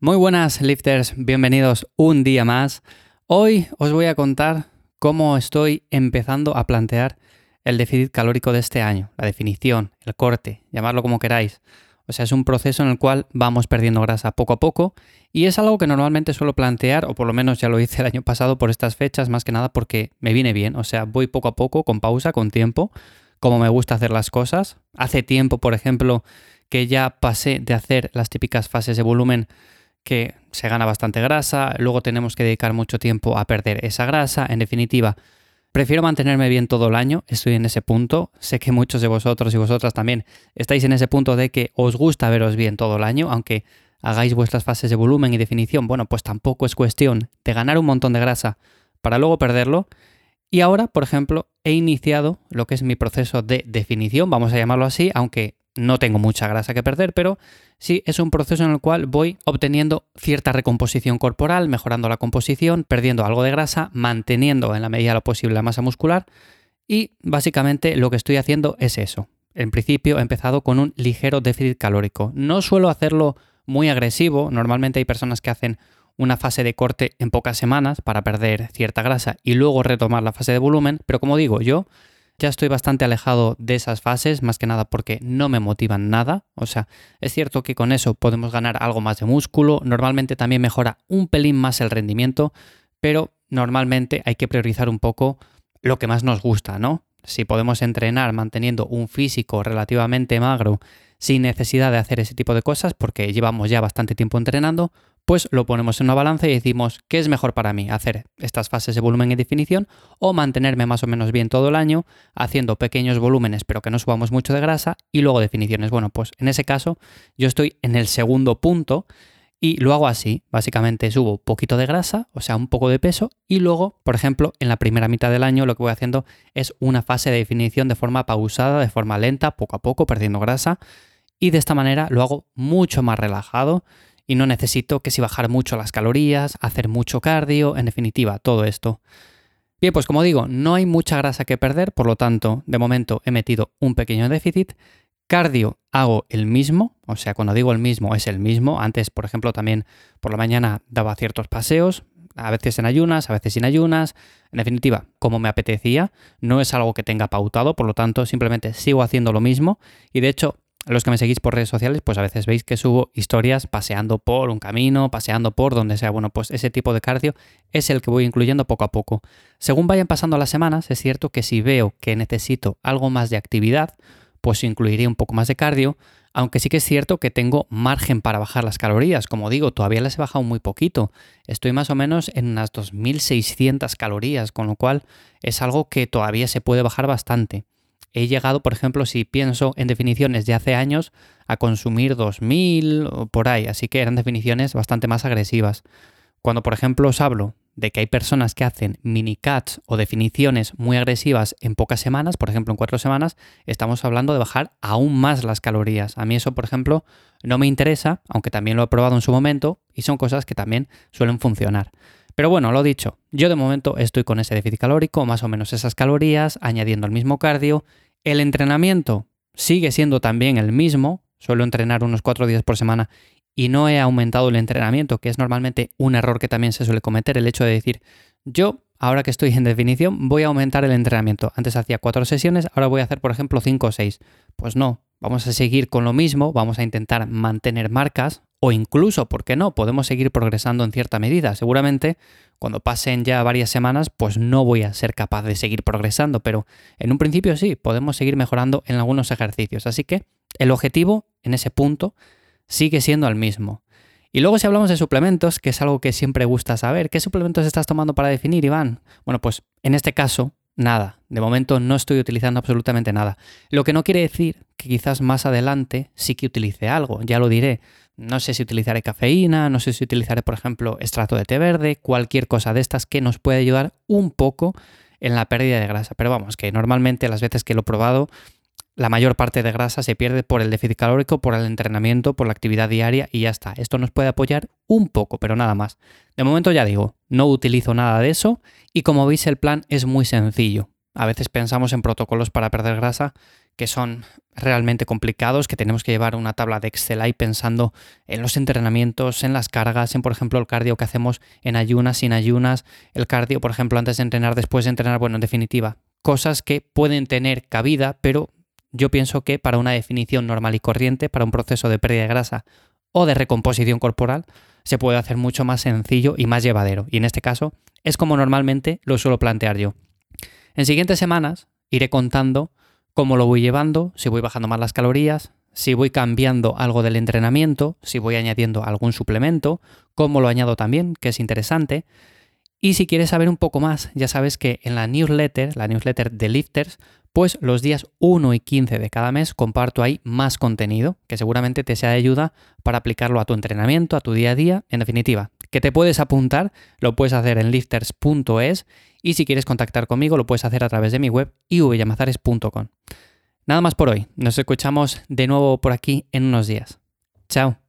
Muy buenas lifters, bienvenidos un día más. Hoy os voy a contar cómo estoy empezando a plantear el déficit calórico de este año, la definición, el corte, llamarlo como queráis. O sea, es un proceso en el cual vamos perdiendo grasa poco a poco y es algo que normalmente suelo plantear, o por lo menos ya lo hice el año pasado por estas fechas, más que nada porque me viene bien. O sea, voy poco a poco, con pausa, con tiempo, como me gusta hacer las cosas. Hace tiempo, por ejemplo, que ya pasé de hacer las típicas fases de volumen que se gana bastante grasa, luego tenemos que dedicar mucho tiempo a perder esa grasa, en definitiva, Prefiero mantenerme bien todo el año, estoy en ese punto. Sé que muchos de vosotros y vosotras también estáis en ese punto de que os gusta veros bien todo el año, aunque hagáis vuestras fases de volumen y definición. Bueno, pues tampoco es cuestión de ganar un montón de grasa para luego perderlo. Y ahora, por ejemplo, he iniciado lo que es mi proceso de definición, vamos a llamarlo así, aunque no tengo mucha grasa que perder, pero sí es un proceso en el cual voy obteniendo cierta recomposición corporal, mejorando la composición, perdiendo algo de grasa, manteniendo en la medida de lo posible la masa muscular y básicamente lo que estoy haciendo es eso. En principio he empezado con un ligero déficit calórico. No suelo hacerlo muy agresivo, normalmente hay personas que hacen una fase de corte en pocas semanas para perder cierta grasa y luego retomar la fase de volumen, pero como digo, yo ya estoy bastante alejado de esas fases, más que nada porque no me motivan nada. O sea, es cierto que con eso podemos ganar algo más de músculo, normalmente también mejora un pelín más el rendimiento, pero normalmente hay que priorizar un poco lo que más nos gusta, ¿no? Si podemos entrenar manteniendo un físico relativamente magro sin necesidad de hacer ese tipo de cosas, porque llevamos ya bastante tiempo entrenando, pues lo ponemos en una balanza y decimos qué es mejor para mí, hacer estas fases de volumen y definición o mantenerme más o menos bien todo el año haciendo pequeños volúmenes pero que no subamos mucho de grasa y luego definiciones. Bueno, pues en ese caso yo estoy en el segundo punto y lo hago así, básicamente subo poquito de grasa, o sea, un poco de peso y luego, por ejemplo, en la primera mitad del año lo que voy haciendo es una fase de definición de forma pausada, de forma lenta, poco a poco, perdiendo grasa y de esta manera lo hago mucho más relajado y no necesito que si bajar mucho las calorías, hacer mucho cardio, en definitiva, todo esto. Bien, pues como digo, no hay mucha grasa que perder, por lo tanto, de momento he metido un pequeño déficit. Cardio hago el mismo, o sea, cuando digo el mismo es el mismo. Antes, por ejemplo, también por la mañana daba ciertos paseos, a veces en ayunas, a veces sin ayunas. En definitiva, como me apetecía, no es algo que tenga pautado, por lo tanto, simplemente sigo haciendo lo mismo. Y de hecho, los que me seguís por redes sociales, pues a veces veis que subo historias paseando por un camino, paseando por donde sea. Bueno, pues ese tipo de cardio es el que voy incluyendo poco a poco. Según vayan pasando las semanas, es cierto que si veo que necesito algo más de actividad, pues incluiré un poco más de cardio, aunque sí que es cierto que tengo margen para bajar las calorías. Como digo, todavía las he bajado muy poquito. Estoy más o menos en unas 2.600 calorías, con lo cual es algo que todavía se puede bajar bastante he llegado, por ejemplo, si pienso en definiciones de hace años, a consumir 2000 o por ahí, así que eran definiciones bastante más agresivas. Cuando, por ejemplo, os hablo de que hay personas que hacen mini cuts o definiciones muy agresivas en pocas semanas, por ejemplo en cuatro semanas, estamos hablando de bajar aún más las calorías. A mí eso, por ejemplo, no me interesa, aunque también lo he probado en su momento y son cosas que también suelen funcionar. Pero bueno, lo dicho, yo de momento estoy con ese déficit calórico, más o menos esas calorías, añadiendo el mismo cardio. El entrenamiento sigue siendo también el mismo, suelo entrenar unos cuatro días por semana y no he aumentado el entrenamiento, que es normalmente un error que también se suele cometer, el hecho de decir, yo, ahora que estoy en definición, voy a aumentar el entrenamiento. Antes hacía cuatro sesiones, ahora voy a hacer, por ejemplo, cinco o seis. Pues no, vamos a seguir con lo mismo, vamos a intentar mantener marcas, o incluso, ¿por qué no? Podemos seguir progresando en cierta medida. Seguramente cuando pasen ya varias semanas, pues no voy a ser capaz de seguir progresando, pero en un principio sí, podemos seguir mejorando en algunos ejercicios. Así que el objetivo en ese punto sigue siendo el mismo. Y luego si hablamos de suplementos, que es algo que siempre gusta saber, ¿qué suplementos estás tomando para definir, Iván? Bueno, pues en este caso nada. De momento no estoy utilizando absolutamente nada. Lo que no quiere decir que quizás más adelante sí que utilice algo, ya lo diré. No sé si utilizaré cafeína, no sé si utilizaré, por ejemplo, extracto de té verde, cualquier cosa de estas que nos puede ayudar un poco en la pérdida de grasa. Pero vamos, que normalmente las veces que lo he probado la mayor parte de grasa se pierde por el déficit calórico, por el entrenamiento, por la actividad diaria y ya está. Esto nos puede apoyar un poco, pero nada más. De momento ya digo, no utilizo nada de eso y como veis el plan es muy sencillo. A veces pensamos en protocolos para perder grasa que son realmente complicados, que tenemos que llevar una tabla de Excel ahí pensando en los entrenamientos, en las cargas, en por ejemplo el cardio que hacemos en ayunas, sin ayunas, el cardio, por ejemplo, antes de entrenar, después de entrenar, bueno, en definitiva, cosas que pueden tener cabida, pero yo pienso que para una definición normal y corriente, para un proceso de pérdida de grasa o de recomposición corporal, se puede hacer mucho más sencillo y más llevadero. Y en este caso es como normalmente lo suelo plantear yo. En siguientes semanas iré contando cómo lo voy llevando, si voy bajando más las calorías, si voy cambiando algo del entrenamiento, si voy añadiendo algún suplemento, cómo lo añado también, que es interesante. Y si quieres saber un poco más, ya sabes que en la newsletter, la newsletter de Lifters, pues los días 1 y 15 de cada mes comparto ahí más contenido que seguramente te sea de ayuda para aplicarlo a tu entrenamiento, a tu día a día, en definitiva. Que te puedes apuntar, lo puedes hacer en lifters.es y si quieres contactar conmigo lo puedes hacer a través de mi web ivyamazares.com. Nada más por hoy, nos escuchamos de nuevo por aquí en unos días. Chao.